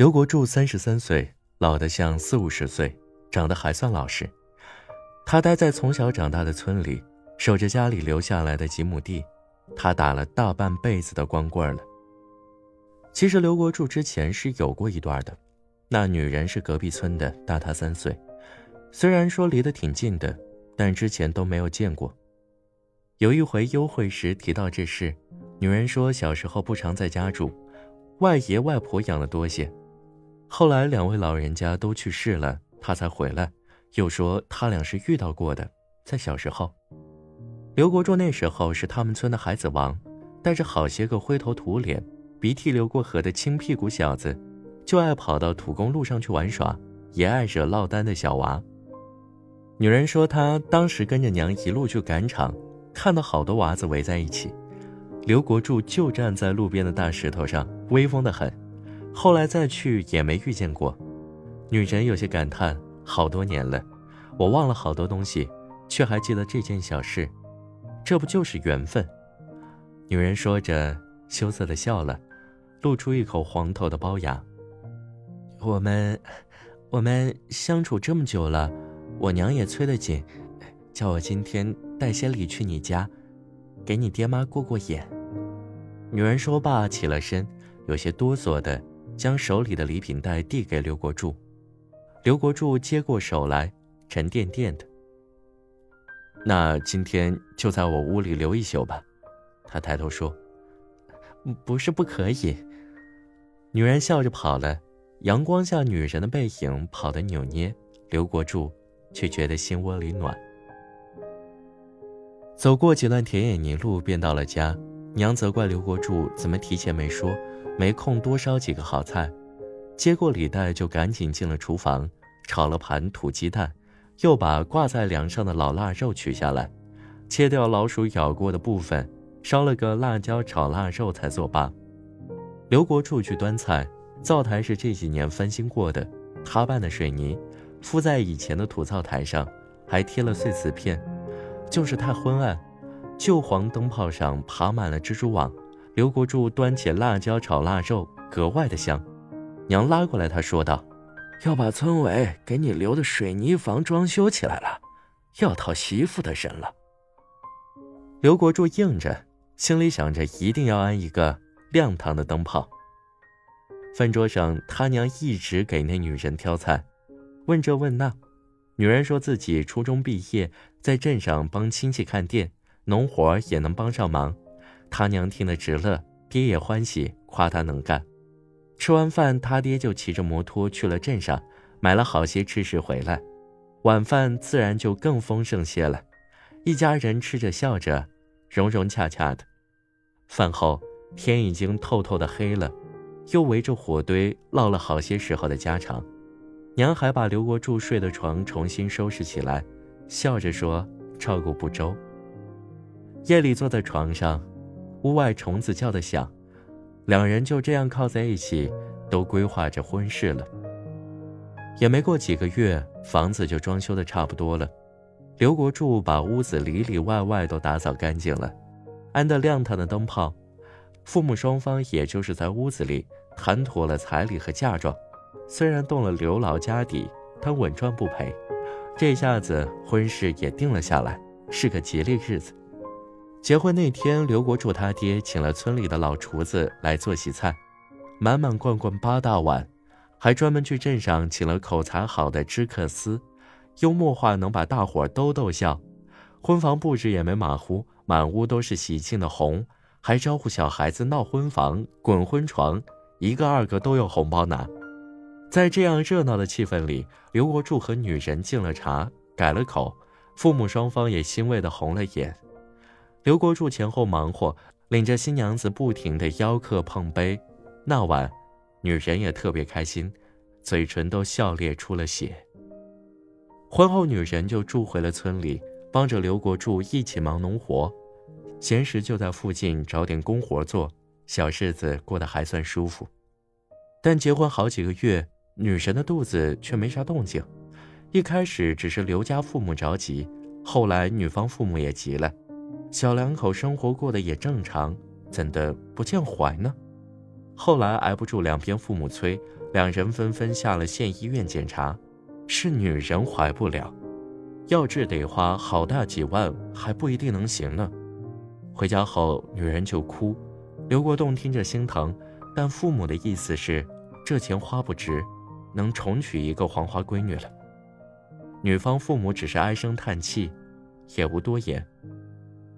刘国柱三十三岁，老得像四五十岁，长得还算老实。他待在从小长大的村里，守着家里留下来的几亩地，他打了大半辈子的光棍了。其实刘国柱之前是有过一段的，那女人是隔壁村的，大他三岁，虽然说离得挺近的，但之前都没有见过。有一回幽会时提到这事，女人说小时候不常在家住，外爷外婆养的多些。后来两位老人家都去世了，他才回来。又说他俩是遇到过的，在小时候，刘国柱那时候是他们村的孩子王，带着好些个灰头土脸、鼻涕流过河的青屁股小子，就爱跑到土公路上去玩耍，也爱惹落单的小娃。女人说她当时跟着娘一路去赶场，看到好多娃子围在一起，刘国柱就站在路边的大石头上，威风的很。后来再去也没遇见过，女人有些感叹：好多年了，我忘了好多东西，却还记得这件小事，这不就是缘分？女人说着，羞涩的笑了，露出一口黄头的龅牙。我们，我们相处这么久了，我娘也催得紧，叫我今天带些礼去你家，给你爹妈过过眼。女人说罢，起了身，有些哆嗦的。将手里的礼品袋递给刘国柱，刘国柱接过手来，沉甸甸的。那今天就在我屋里留一宿吧，他抬头说：“不是不可以。”女人笑着跑了，阳光下女人的背影跑得扭捏，刘国柱却觉得心窝里暖。走过几段田野泥路，便到了家，娘责怪刘国柱怎么提前没说。没空多烧几个好菜，接过礼袋就赶紧进了厨房，炒了盘土鸡蛋，又把挂在梁上的老腊肉取下来，切掉老鼠咬过的部分，烧了个辣椒炒腊肉才作罢。刘国柱去端菜，灶台是这几年翻新过的，他拌的水泥，敷在以前的土灶台上，还贴了碎瓷片，就是太昏暗，旧黄灯泡上爬满了蜘蛛网。刘国柱端起辣椒炒腊肉，格外的香。娘拉过来，他说道：“要把村委给你留的水泥房装修起来了，要讨媳妇的人了。”刘国柱应着，心里想着一定要安一个亮堂的灯泡。饭桌上，他娘一直给那女人挑菜，问这问那。女人说自己初中毕业，在镇上帮亲戚看店，农活也能帮上忙。他娘听得直乐，爹也欢喜，夸他能干。吃完饭，他爹就骑着摩托去了镇上，买了好些吃食回来。晚饭自然就更丰盛些了，一家人吃着笑着，融融洽洽的。饭后天已经透透的黑了，又围着火堆唠了好些时候的家常。娘还把刘国柱睡的床重新收拾起来，笑着说照顾不周。夜里坐在床上。屋外虫子叫的响，两人就这样靠在一起，都规划着婚事了。也没过几个月，房子就装修的差不多了。刘国柱把屋子里里外外都打扫干净了，安的亮堂的灯泡。父母双方也就是在屋子里谈妥了彩礼和嫁妆，虽然动了刘老家底，但稳赚不赔。这下子婚事也定了下来，是个吉利日子。结婚那天，刘国柱他爹请了村里的老厨子来做喜菜，满满罐罐八大碗，还专门去镇上请了口才好的知客司，幽默话能把大伙都逗笑。婚房布置也没马虎，满屋都是喜庆的红，还招呼小孩子闹婚房、滚婚床，一个二个都有红包拿。在这样热闹的气氛里，刘国柱和女人敬了茶，改了口，父母双方也欣慰的红了眼。刘国柱前后忙活，领着新娘子不停地邀客碰杯。那晚，女人也特别开心，嘴唇都笑裂出了血。婚后，女人就住回了村里，帮着刘国柱一起忙农活，闲时就在附近找点工活做，小日子过得还算舒服。但结婚好几个月，女神的肚子却没啥动静。一开始只是刘家父母着急，后来女方父母也急了。小两口生活过得也正常，怎的不见怀呢？后来挨不住两边父母催，两人纷纷下了县医院检查，是女人怀不了，要治得花好大几万，还不一定能行呢。回家后，女人就哭，刘国栋听着心疼，但父母的意思是，这钱花不值，能重娶一个黄花闺女了。女方父母只是唉声叹气，也无多言。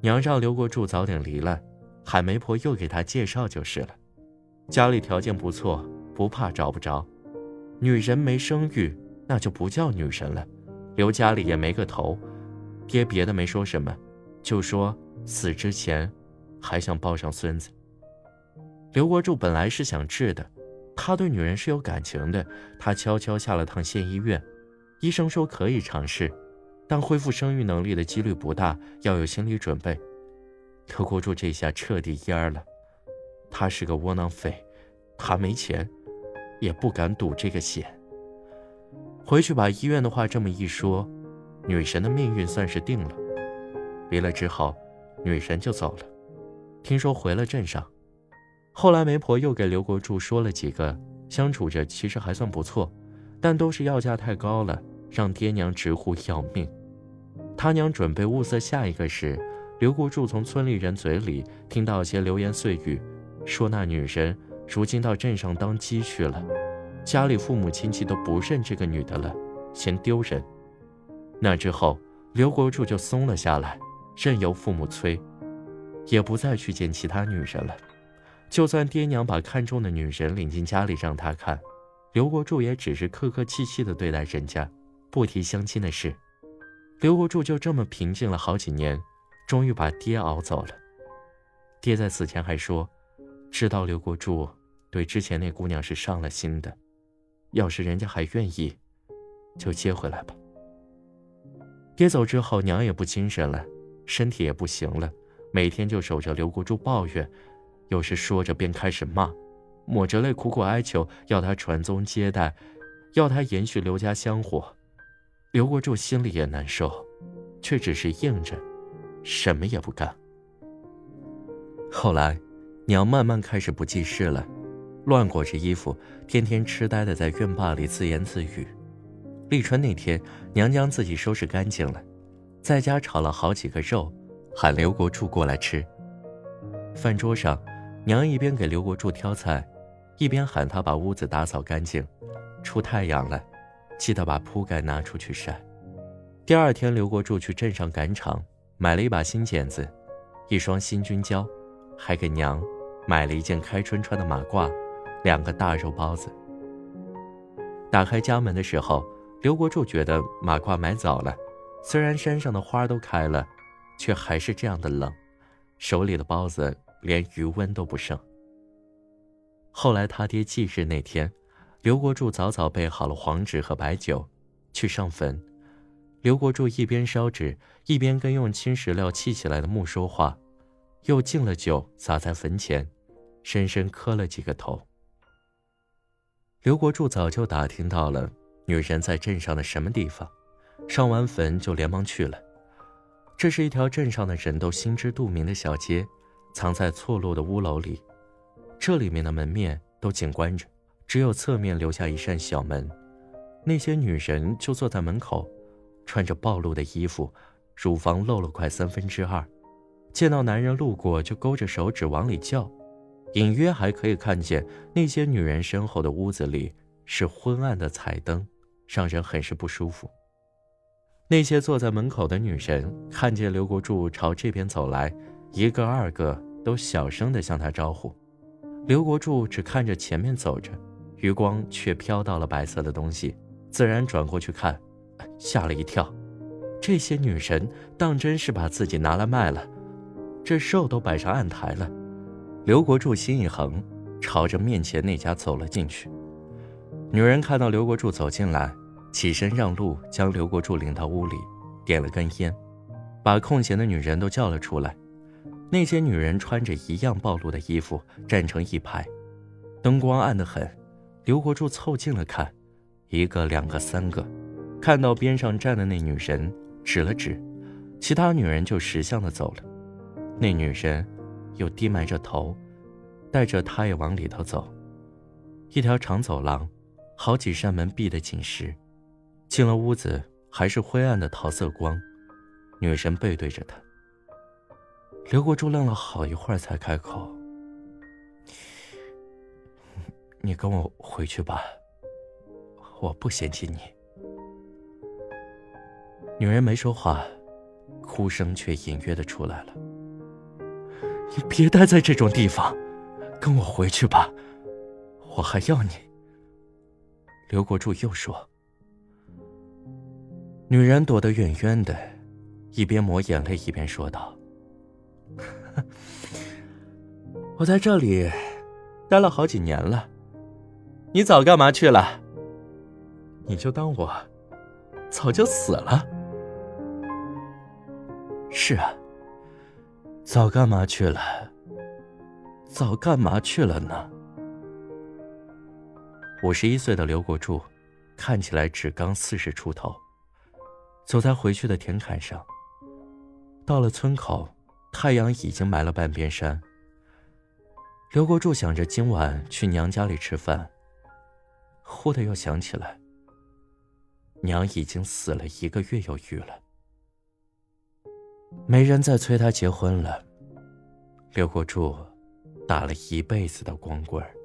娘让刘国柱早点离了，喊媒婆又给他介绍就是了。家里条件不错，不怕找不着。女人没生育，那就不叫女人了。刘家里也没个头。爹别的没说什么，就说死之前还想抱上孙子。刘国柱本来是想治的，他对女人是有感情的。他悄悄下了趟县医院，医生说可以尝试，但恢复生育能力的几率不大，要有心理准备。刘国柱这下彻底蔫了。他是个窝囊废，他没钱，也不敢赌这个险。回去把医院的话这么一说，女神的命运算是定了。离了之后，女神就走了，听说回了镇上。后来媒婆又给刘国柱说了几个，相处着其实还算不错，但都是要价太高了，让爹娘直呼要命。他娘准备物色下一个时，刘国柱从村里人嘴里听到些流言碎语。说那女人如今到镇上当鸡去了，家里父母亲戚都不认这个女的了，嫌丢人。那之后，刘国柱就松了下来，任由父母催，也不再去见其他女人了。就算爹娘把看中的女人领进家里让他看，刘国柱也只是客客气气的对待人家，不提相亲的事。刘国柱就这么平静了好几年，终于把爹熬走了。爹在死前还说。知道刘国柱对之前那姑娘是上了心的，要是人家还愿意，就接回来吧。爹走之后，娘也不精神了，身体也不行了，每天就守着刘国柱抱怨，有时说着便开始骂，抹着泪苦苦哀求，要他传宗接代，要他延续刘家香火。刘国柱心里也难受，却只是应着，什么也不干。后来。娘慢慢开始不记事了，乱裹着衣服，天天痴呆的在院坝里自言自语。立春那天，娘将自己收拾干净了，在家炒了好几个肉，喊刘国柱过来吃。饭桌上，娘一边给刘国柱挑菜，一边喊他把屋子打扫干净。出太阳了，记得把铺盖拿出去晒。第二天，刘国柱去镇上赶场，买了一把新剪子，一双新军胶，还给娘。买了一件开春穿的马褂，两个大肉包子。打开家门的时候，刘国柱觉得马褂买早了，虽然山上的花都开了，却还是这样的冷，手里的包子连余温都不剩。后来他爹忌日那天，刘国柱早早备好了黄纸和白酒，去上坟。刘国柱一边烧纸，一边跟用青石料砌起来的墓说话，又敬了酒洒在坟前。深深磕了几个头。刘国柱早就打听到了女人在镇上的什么地方，上完坟就连忙去了。这是一条镇上的人都心知肚明的小街，藏在错落的屋楼里。这里面的门面都紧关着，只有侧面留下一扇小门。那些女人就坐在门口，穿着暴露的衣服，乳房露了快三分之二，见到男人路过就勾着手指往里叫。隐约还可以看见那些女人身后的屋子里是昏暗的彩灯，让人很是不舒服。那些坐在门口的女人看见刘国柱朝这边走来，一个二个都小声地向他招呼。刘国柱只看着前面走着，余光却飘到了白色的东西，自然转过去看，吓了一跳。这些女人当真是把自己拿来卖了，这肉都摆上案台了。刘国柱心一横，朝着面前那家走了进去。女人看到刘国柱走进来，起身让路，将刘国柱领到屋里，点了根烟，把空闲的女人都叫了出来。那些女人穿着一样暴露的衣服，站成一排，灯光暗得很。刘国柱凑近了看，一个、两个、三个，看到边上站的那女人，指了指，其他女人就识相的走了。那女人。又低埋着头，带着他也往里头走。一条长走廊，好几扇门闭得紧实，进了屋子还是灰暗的桃色光。女神背对着他。刘国柱愣了好一会儿，才开口：“你跟我回去吧，我不嫌弃你。”女人没说话，哭声却隐约的出来了。“你别待在这种地方，跟我回去吧，我还要你。”刘国柱又说。女人躲得远远的，一边抹眼泪一边说道。我在这里待了好几年了，你早干嘛去了？你就当我早就死了。是啊，早干嘛去了？早干嘛去了呢？五十一岁的刘国柱看起来只刚四十出头，走在回去的田坎上，到了村口。太阳已经埋了半边山。刘国柱想着今晚去娘家里吃饭，忽的又想起来，娘已经死了一个月有余了，没人再催他结婚了。刘国柱打了一辈子的光棍儿。